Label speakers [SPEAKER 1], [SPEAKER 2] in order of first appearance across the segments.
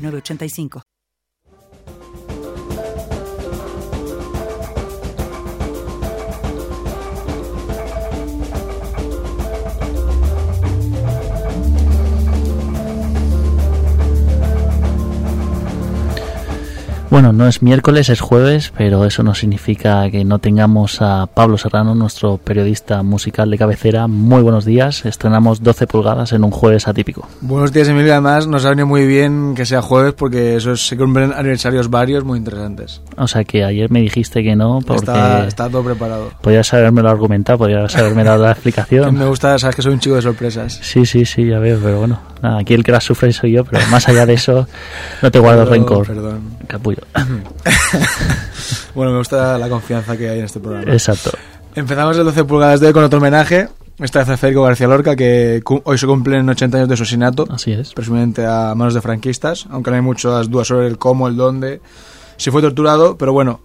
[SPEAKER 1] 985.
[SPEAKER 2] Bueno, no es miércoles, es jueves, pero eso no significa que no tengamos a Pablo Serrano, nuestro periodista musical de cabecera. Muy buenos días, estrenamos 12 pulgadas en un jueves atípico.
[SPEAKER 3] Buenos días, Emilio. Además, nos ha venido muy bien que sea jueves porque eso se cumplen aniversarios varios muy interesantes.
[SPEAKER 2] O sea que ayer me dijiste que no porque...
[SPEAKER 3] Está, todo preparado.
[SPEAKER 2] Podrías haberme lo argumentado, podrías haberme dado la explicación.
[SPEAKER 3] me gusta, sabes que soy un chico de sorpresas.
[SPEAKER 2] Sí, sí, sí, ya veo, pero bueno, aquí el que las sufre soy yo, pero más allá de eso, no te guardo rencor.
[SPEAKER 3] Perdón.
[SPEAKER 2] Capullo.
[SPEAKER 3] bueno, me gusta la confianza que hay en este programa.
[SPEAKER 2] Exacto.
[SPEAKER 3] Empezamos el 12 pulgadas de hoy con otro homenaje. Esta vez a Federico García Lorca, que hoy se cumplen 80 años de su asesinato.
[SPEAKER 2] Así es.
[SPEAKER 3] Presumiblemente a manos de franquistas, aunque no hay muchas dudas sobre el cómo, el dónde. Si fue torturado, pero bueno,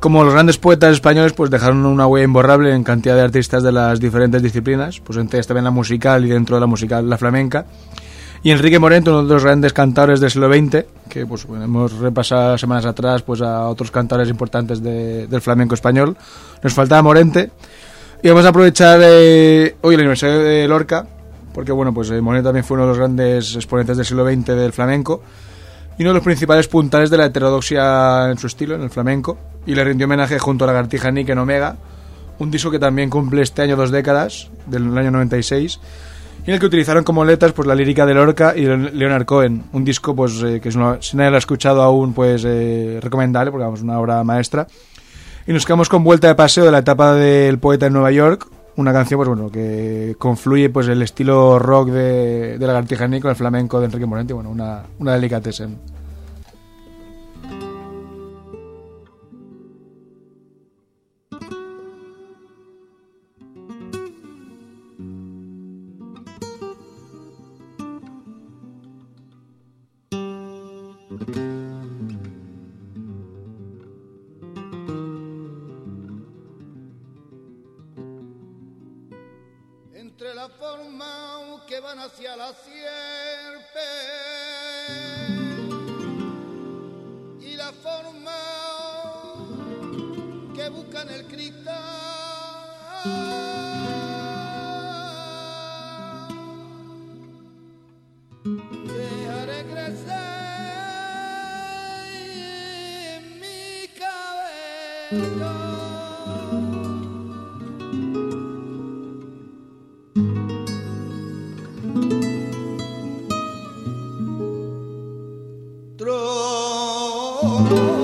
[SPEAKER 3] como los grandes poetas españoles, pues dejaron una huella imborrable en cantidad de artistas de las diferentes disciplinas, pues entre ellas también la musical y dentro de la musical la flamenca. Y Enrique Morente, uno de los grandes cantadores del siglo XX, que pues, hemos repasado semanas atrás pues, a otros cantadores importantes del flamenco español. Nos faltaba Morente. Y vamos a aprovechar eh, hoy el aniversario de Lorca, porque bueno, pues eh, Morente también fue uno de los grandes exponentes del siglo XX del flamenco y uno de los principales puntales de la heterodoxia en su estilo, en el flamenco, y le rindió homenaje junto a la Gartija Nick en Omega, un disco que también cumple este año dos décadas, del año 96, y en el que utilizaron como letras pues la lírica de Lorca y Leonard Cohen, un disco pues eh, que si nadie lo ha escuchado aún pues eh, recomendable porque es una obra maestra. Y nos quedamos con Vuelta de Paseo de la etapa del poeta en Nueva York, una canción pues bueno que confluye pues el estilo rock de, de la Gartija con el flamenco de Enrique Morente, bueno, una, una delicatessen.
[SPEAKER 4] Hacia la sierpe y la forma que buscan el cristal. Oh.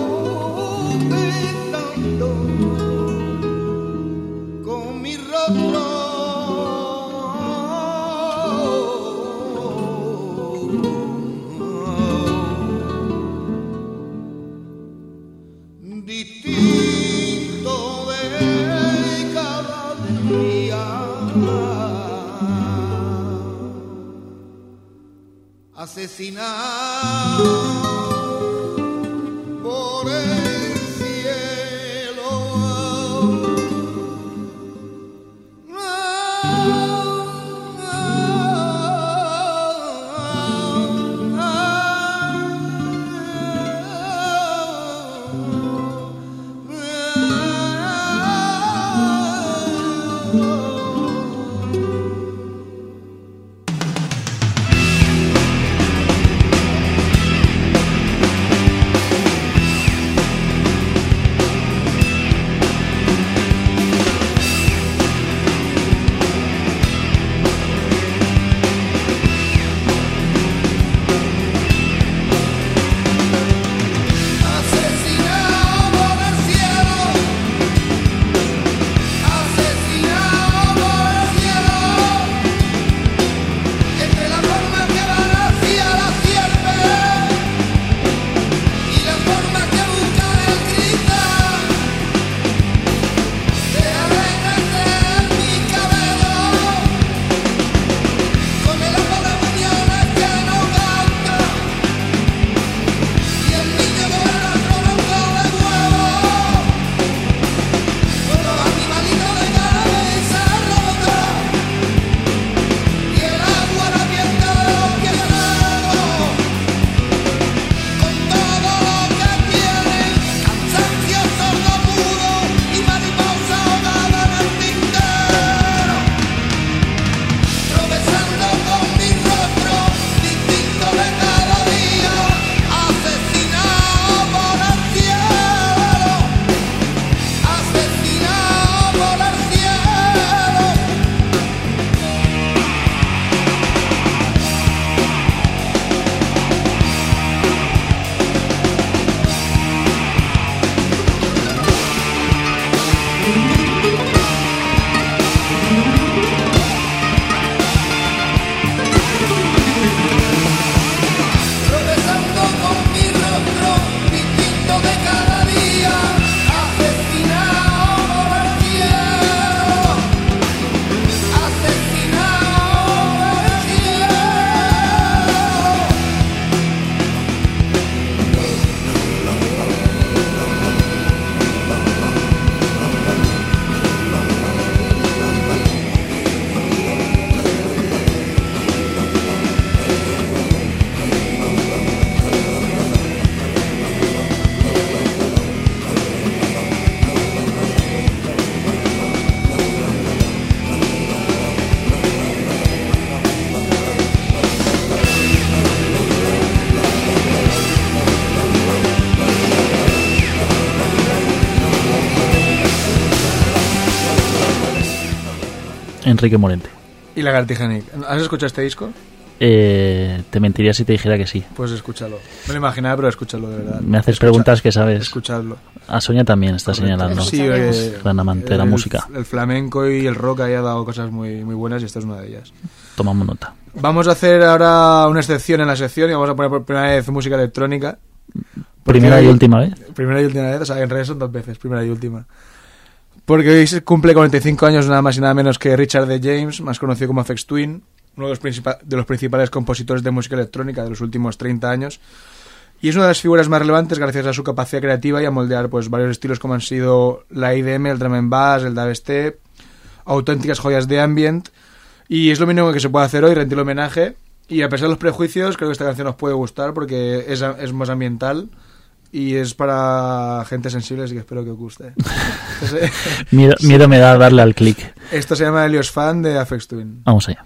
[SPEAKER 2] Enrique Morente.
[SPEAKER 3] Y Lagartija Nick. ¿Has escuchado este disco?
[SPEAKER 2] Eh, te mentiría si te dijera que sí.
[SPEAKER 3] Pues escúchalo. No lo imaginaba, pero escúchalo de verdad.
[SPEAKER 2] Me haces
[SPEAKER 3] Escucha-
[SPEAKER 2] preguntas que sabes.
[SPEAKER 3] Escuchadlo.
[SPEAKER 2] A Sonia también está
[SPEAKER 3] Correcto.
[SPEAKER 2] señalando.
[SPEAKER 3] Sí, eh,
[SPEAKER 2] Gran amante de la
[SPEAKER 3] el-
[SPEAKER 2] música.
[SPEAKER 3] El flamenco y el rock ahí ha dado cosas muy, muy buenas y esta es una de ellas.
[SPEAKER 2] Tomamos nota.
[SPEAKER 3] Vamos a hacer ahora una excepción en la sección y vamos a poner por primera vez música electrónica.
[SPEAKER 2] Primera y última vez.
[SPEAKER 3] Primera y última vez, o sea, en realidad son dos veces, primera y última. Porque hoy se cumple 45 años nada más y nada menos que Richard D. James, más conocido como Afex Twin, uno de los, de los principales compositores de música electrónica de los últimos 30 años. Y es una de las figuras más relevantes gracias a su capacidad creativa y a moldear pues, varios estilos como han sido la IDM, el drum and bass, el dubstep, auténticas joyas de ambient. Y es lo mínimo que se puede hacer hoy, rendir homenaje. Y a pesar de los prejuicios, creo que esta canción os puede gustar porque es, es más ambiental y es para gente sensible, así que espero que os guste. Entonces,
[SPEAKER 2] Miedo, miedo me da darle al clic.
[SPEAKER 3] esto se llama Helios Fan de Afex Twin.
[SPEAKER 2] Vamos allá.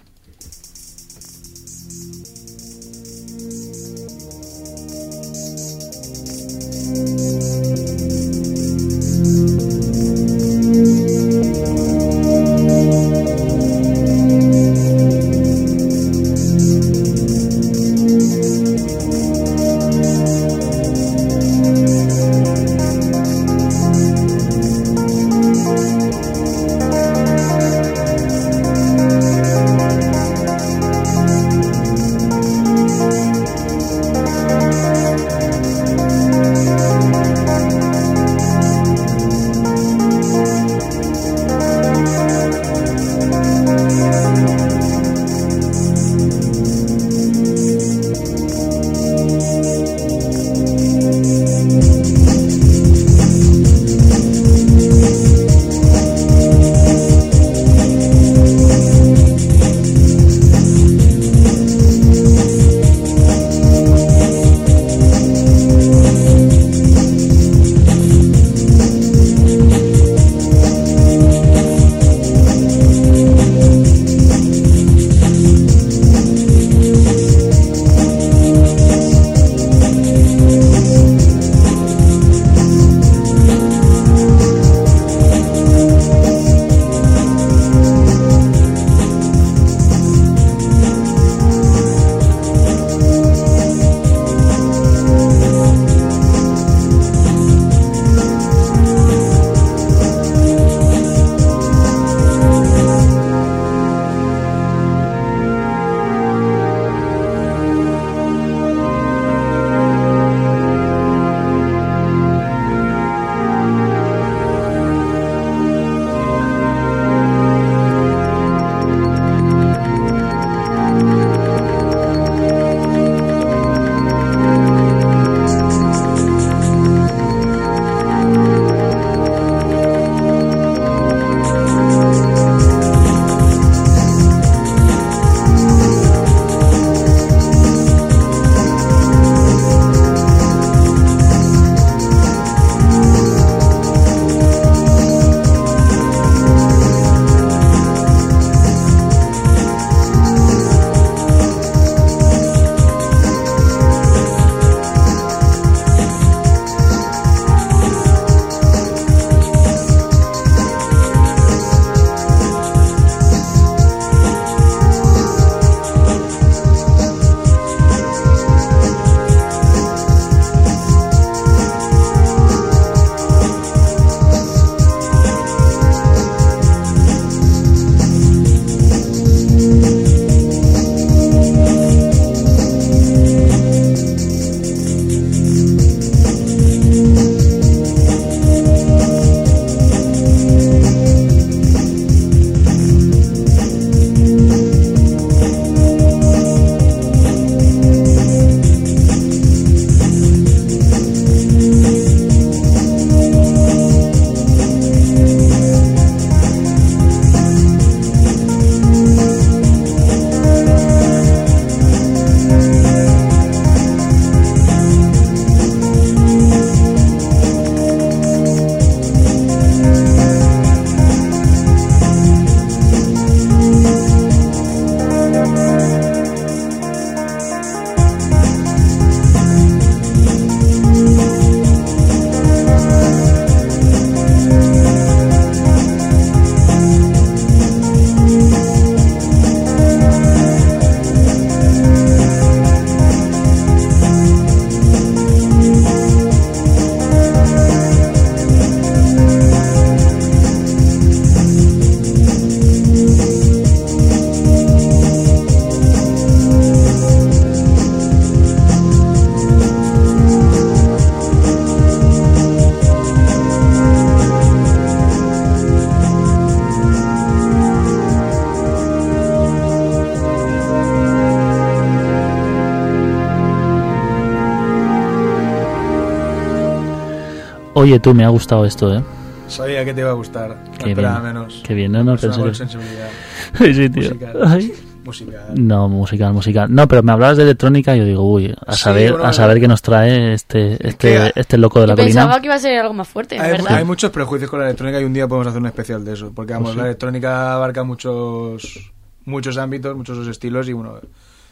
[SPEAKER 2] Oye, tú, me ha gustado esto, ¿eh?
[SPEAKER 3] Sabía que te iba a gustar.
[SPEAKER 2] Qué
[SPEAKER 3] esperaba
[SPEAKER 2] bien.
[SPEAKER 3] menos.
[SPEAKER 2] Qué bien, no, no, pensé que-
[SPEAKER 3] sensibilidad.
[SPEAKER 2] sí, tío.
[SPEAKER 3] Musical.
[SPEAKER 2] Ay.
[SPEAKER 3] Musical.
[SPEAKER 2] No, musical, musical. No, pero me hablabas de electrónica y yo digo, uy, a
[SPEAKER 3] Sí,
[SPEAKER 2] saber,
[SPEAKER 3] bueno,
[SPEAKER 2] a saber qué nos trae este, este,
[SPEAKER 3] que-
[SPEAKER 2] este loco de la
[SPEAKER 5] Yo pensaba
[SPEAKER 2] colina.
[SPEAKER 5] que iba a ser algo más fuerte,
[SPEAKER 3] Hay,
[SPEAKER 5] ¿verdad?
[SPEAKER 3] hay muchos prejuicios con la electrónica y un día podemos hacer un especial de eso. Porque vamos,
[SPEAKER 2] Pues sí.
[SPEAKER 3] la electrónica abarca muchos muchos ámbitos, muchos estilos y bueno,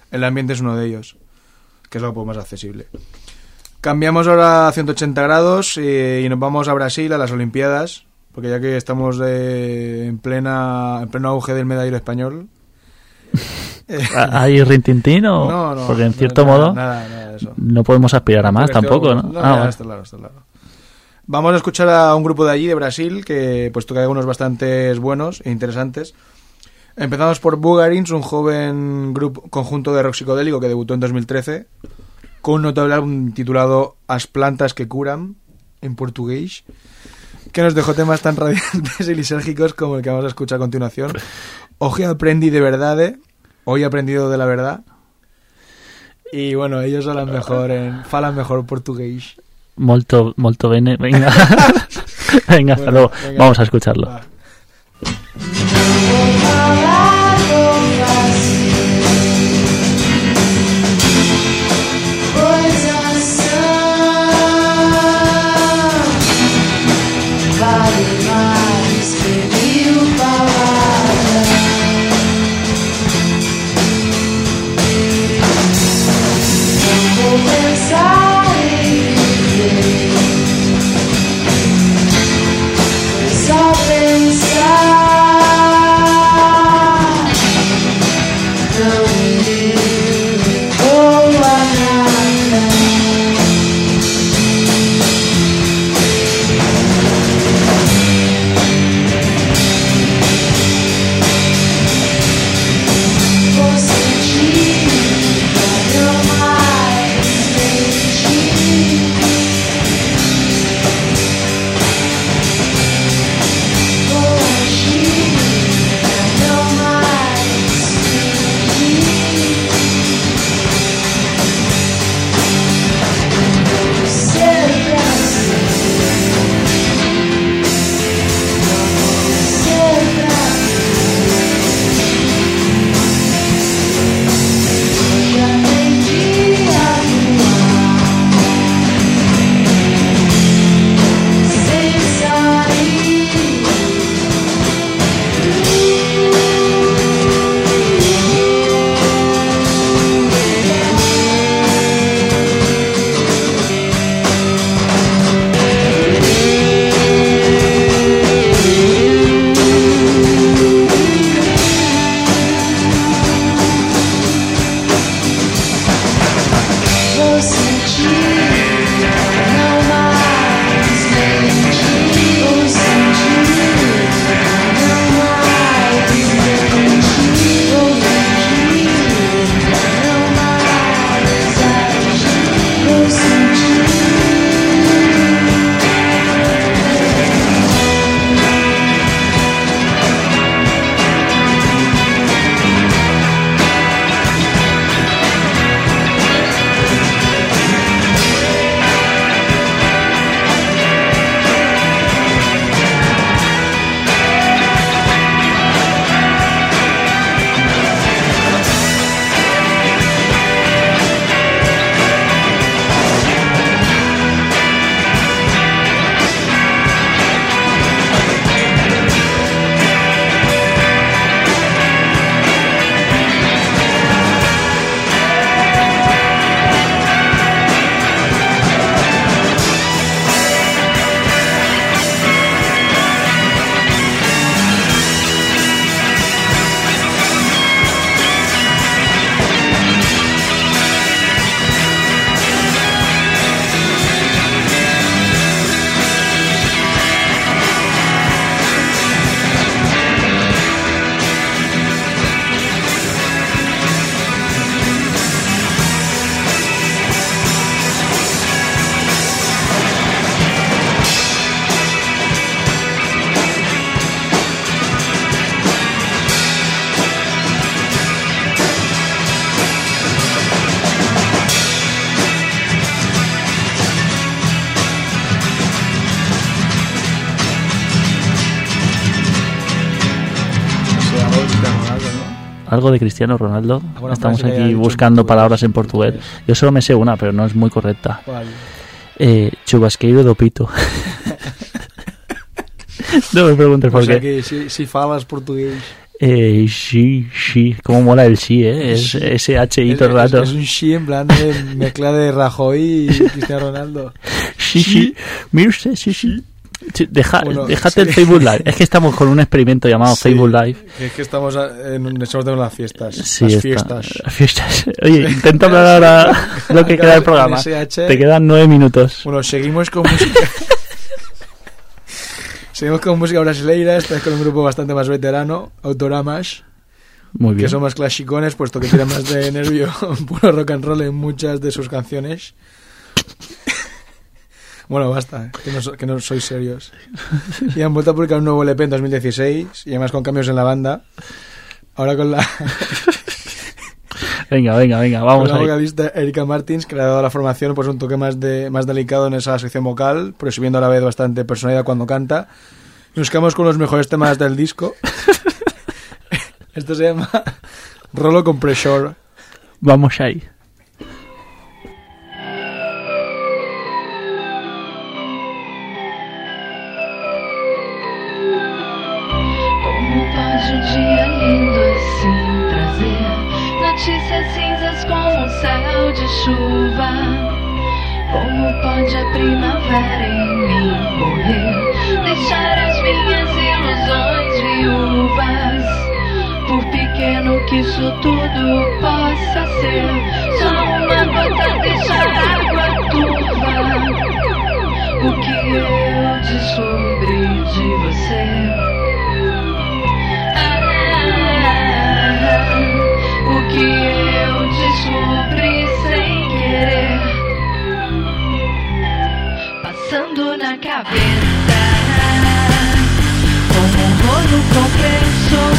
[SPEAKER 3] el ambiente es uno de ellos, que es algo más accesible. Cambiamos ahora a 180 grados y, y nos vamos a Brasil, a las Olimpiadas, porque ya que estamos de- en, plena, en pleno auge del medallero español. eh,
[SPEAKER 2] ¿Hay rintintín o...?
[SPEAKER 3] no, no,
[SPEAKER 2] Porque en cierto modo
[SPEAKER 3] Nada, nada de eso.
[SPEAKER 2] no podemos aspirar a más
[SPEAKER 3] Porque
[SPEAKER 2] tampoco,
[SPEAKER 3] estoy-
[SPEAKER 2] ¿no? Ah, vale.
[SPEAKER 3] está claro, está claro. Vamos a escuchar a un grupo de allí, de Brasil, que pues toca algunos bastante buenos e interesantes. Empezamos por Bugarins, un joven grupo, conjunto de rock psicodélico que debutó en 2013, con un notable álbum titulado As plantas que curan, en portugués, que nos dejó temas tan radiantes y lisérgicos como el que vamos a escuchar a continuación. Hoy aprendí de verdad, hoy he aprendido de la verdad. Y bueno, ellos hablan mejor en, falan mejor portugués.
[SPEAKER 2] Molto, molto bene. Venga, venga, hasta
[SPEAKER 3] Bueno,
[SPEAKER 2] luego.
[SPEAKER 3] venga.
[SPEAKER 2] Vamos a escucharlo.
[SPEAKER 3] Va.
[SPEAKER 2] Algo de Cristiano Ronaldo.
[SPEAKER 3] Alguna
[SPEAKER 2] Estamos aquí buscando palabras en portugués. Yo solo me sé una, pero no es muy correcta.
[SPEAKER 3] ¿Cuál?
[SPEAKER 2] Eh, chubasqueiro do pito. no me preguntes por
[SPEAKER 3] O sea
[SPEAKER 2] qué.
[SPEAKER 3] que si, si falas portugués.
[SPEAKER 2] Eh, sí, sí. Cómo mola el sí, ¿eh? Es
[SPEAKER 3] Sí.
[SPEAKER 2] S-H-I
[SPEAKER 3] Es,
[SPEAKER 2] todo el
[SPEAKER 3] es-
[SPEAKER 2] rato.
[SPEAKER 3] es un sí en plan de mezcla de Rajoy y Cristiano Ronaldo.
[SPEAKER 2] Sí, sí. Mire usted, sí, sí. Sí, Deja,
[SPEAKER 3] Bueno,
[SPEAKER 2] déjate el
[SPEAKER 3] sí.
[SPEAKER 2] Facebook Live. Es que estamos con un experimento llamado
[SPEAKER 3] Sí,
[SPEAKER 2] Facebook Live.
[SPEAKER 3] Es que estamos en un estamos de las fiestas. Las
[SPEAKER 2] está.
[SPEAKER 3] fiestas.
[SPEAKER 2] Las fiestas. Oye, intenta hablar ahora lo que queda del programa. Te quedan nueve minutos.
[SPEAKER 3] Bueno, seguimos con música. seguimos con música brasileira, esta vez con un grupo bastante más veterano, Autoramas,
[SPEAKER 2] Muy bien.
[SPEAKER 3] que son más clasicones, puesto que tienen más de nervio puro rock and roll en muchas de sus canciones. Bueno, basta, que no, que no sois serios. Y han vuelto a publicar un nuevo LP en 2016, y además con cambios en la banda. Ahora con la,
[SPEAKER 2] Venga, venga, venga,
[SPEAKER 3] con
[SPEAKER 2] vamos
[SPEAKER 3] la
[SPEAKER 2] ahí.
[SPEAKER 3] vocalista Erika Martins, que le ha dado a la formación pues, un toque más, de, más delicado en esa sección vocal, pero subiendo a la vez bastante personalidad cuando canta. Nos quedamos con los mejores temas del disco. Esto se llama Rolo Compressor.
[SPEAKER 2] Vamos ahí.
[SPEAKER 6] Chuva? Como pode a primavera em mim morrer? Deixar as minhas ilusões viúvas. Por pequeno que isso tudo possa ser, só uma gota deixar água turva. O que eu descobri de você? Cabeça, como um rolo compressor,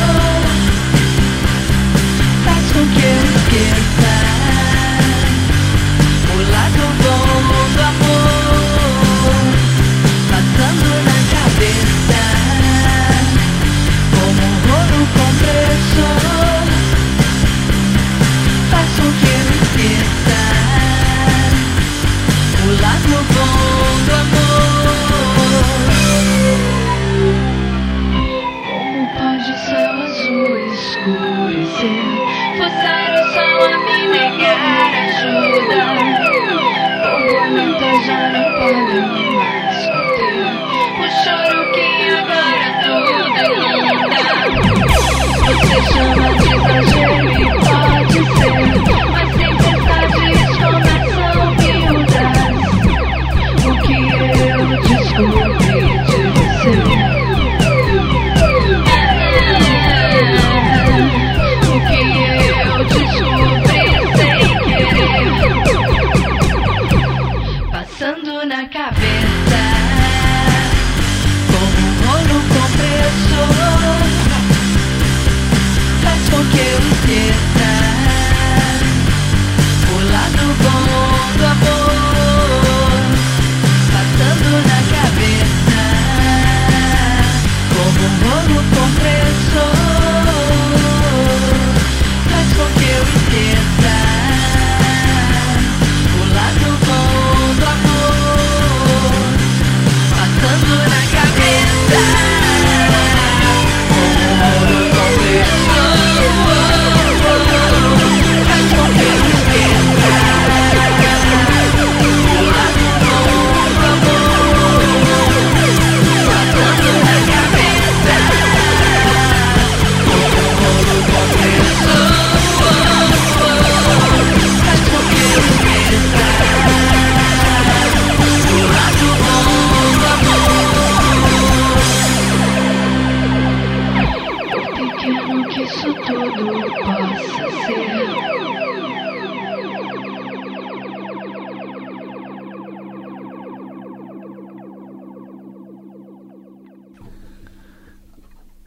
[SPEAKER 6] faz com que eu esqueça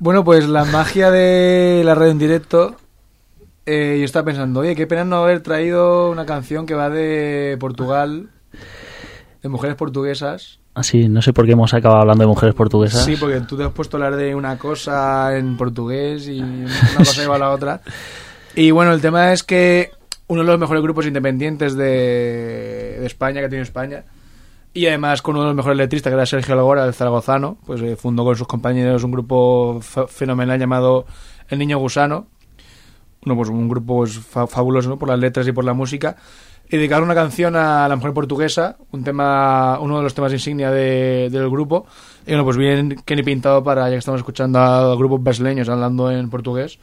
[SPEAKER 3] Bueno, pues la magia de la radio en directo. eh, yo estaba pensando, oye, qué pena no haber traído una canción que va de Portugal, de mujeres portuguesas,
[SPEAKER 2] Así, no sé por qué hemos acabado hablando de mujeres portuguesas.
[SPEAKER 3] Sí, porque tú te has puesto a hablar de una cosa en portugués y una cosa lleva a la otra. Y bueno, el tema es que uno de los mejores grupos independientes de, de España que tiene España y además con uno de los mejores letristas que era Sergio Algora, el zaragozano, pues eh, fundó con sus compañeros un grupo fe- fenomenal llamado El Niño Gusano. Uno, pues un grupo pues, fa- fabuloso ¿no? por las letras y por la música. Y dedicaron una canción a la mujer portuguesa, un tema, uno de los temas insignia de- del grupo. Y bueno, pues bien ni pintado para, ya que estamos escuchando a grupos brasileños hablando en portugués,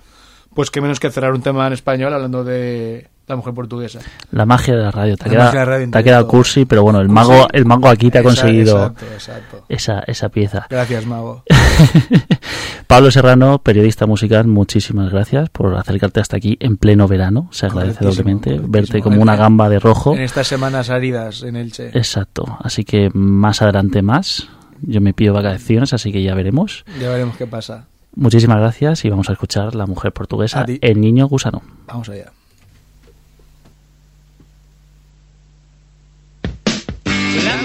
[SPEAKER 3] pues que menos que cerrar un tema en español hablando de la mujer portuguesa.
[SPEAKER 2] La magia de la radio. Te ha
[SPEAKER 3] La de la radio
[SPEAKER 2] te ha quedado cursi, pero bueno, el
[SPEAKER 3] Cursi.
[SPEAKER 2] mago, el mago aquí te ha conseguido
[SPEAKER 3] Exacto, exacto.
[SPEAKER 2] esa, esa pieza.
[SPEAKER 3] Gracias, Mago.
[SPEAKER 2] Pablo Serrano, periodista musical, muchísimas gracias por acercarte hasta aquí en pleno verano. Se agradece doblemente verte como una gamba de rojo.
[SPEAKER 3] En estas semanas áridas en Elche.
[SPEAKER 2] Exacto. Así que más adelante más. Yo me pido vacaciones, así que ya veremos.
[SPEAKER 3] Ya veremos qué pasa.
[SPEAKER 2] Muchísimas gracias y vamos a escuchar La Mujer Portuguesa. El Niño Gusano.
[SPEAKER 3] Vamos allá.
[SPEAKER 5] La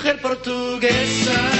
[SPEAKER 5] mujer portuguesa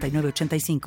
[SPEAKER 1] 906985.